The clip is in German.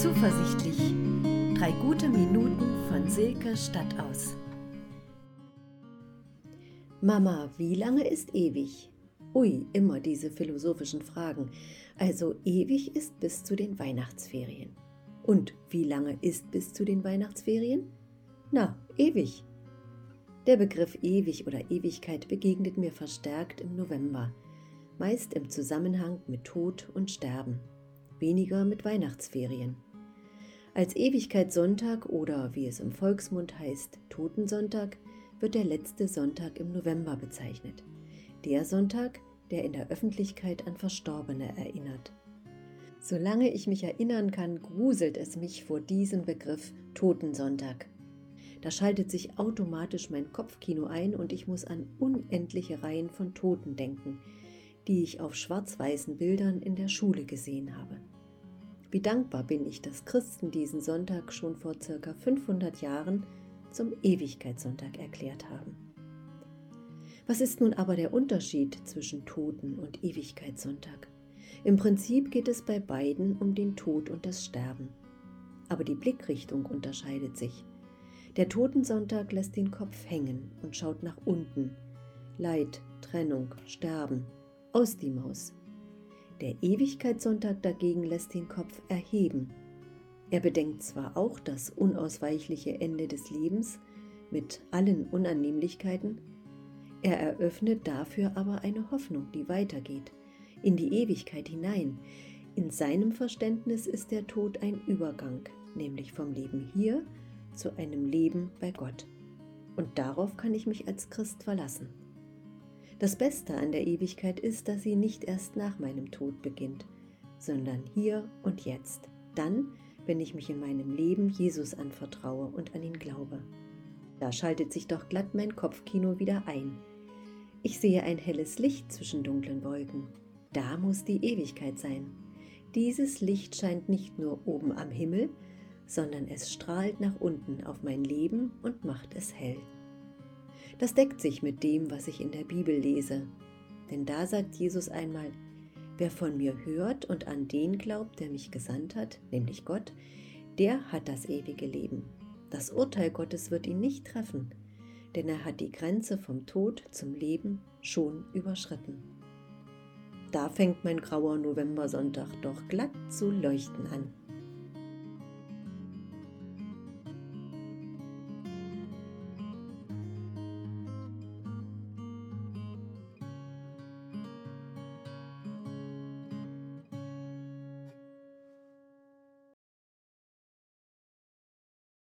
Zuversichtlich. Drei gute Minuten von Silke Stadtaus. Mama, wie lange ist ewig? Ui, immer diese philosophischen Fragen. Also ewig ist bis zu den Weihnachtsferien. Und wie lange ist bis zu den Weihnachtsferien? Na, ewig. Der Begriff ewig oder Ewigkeit begegnet mir verstärkt im November, meist im Zusammenhang mit Tod und Sterben, weniger mit Weihnachtsferien. Als Ewigkeitssonntag oder wie es im Volksmund heißt, Totensonntag, wird der letzte Sonntag im November bezeichnet. Der Sonntag, der in der Öffentlichkeit an Verstorbene erinnert. Solange ich mich erinnern kann, gruselt es mich vor diesem Begriff Totensonntag. Da schaltet sich automatisch mein Kopfkino ein und ich muss an unendliche Reihen von Toten denken, die ich auf schwarz-weißen Bildern in der Schule gesehen habe. Wie dankbar bin ich, dass Christen diesen Sonntag schon vor circa 500 Jahren zum Ewigkeitssonntag erklärt haben. Was ist nun aber der Unterschied zwischen Toten und Ewigkeitssonntag? Im Prinzip geht es bei beiden um den Tod und das Sterben. Aber die Blickrichtung unterscheidet sich. Der Totensonntag lässt den Kopf hängen und schaut nach unten. Leid, Trennung, Sterben, aus die Maus. Der Ewigkeitssonntag dagegen lässt den Kopf erheben. Er bedenkt zwar auch das unausweichliche Ende des Lebens mit allen Unannehmlichkeiten, er eröffnet dafür aber eine Hoffnung, die weitergeht, in die Ewigkeit hinein. In seinem Verständnis ist der Tod ein Übergang, nämlich vom Leben hier zu einem Leben bei Gott. Und darauf kann ich mich als Christ verlassen. Das Beste an der Ewigkeit ist, dass sie nicht erst nach meinem Tod beginnt, sondern hier und jetzt, dann, wenn ich mich in meinem Leben Jesus anvertraue und an ihn glaube. Da schaltet sich doch glatt mein Kopfkino wieder ein. Ich sehe ein helles Licht zwischen dunklen Wolken. Da muss die Ewigkeit sein. Dieses Licht scheint nicht nur oben am Himmel, sondern es strahlt nach unten auf mein Leben und macht es hell. Das deckt sich mit dem, was ich in der Bibel lese. Denn da sagt Jesus einmal, wer von mir hört und an den glaubt, der mich gesandt hat, nämlich Gott, der hat das ewige Leben. Das Urteil Gottes wird ihn nicht treffen, denn er hat die Grenze vom Tod zum Leben schon überschritten. Da fängt mein grauer Novembersonntag doch glatt zu leuchten an.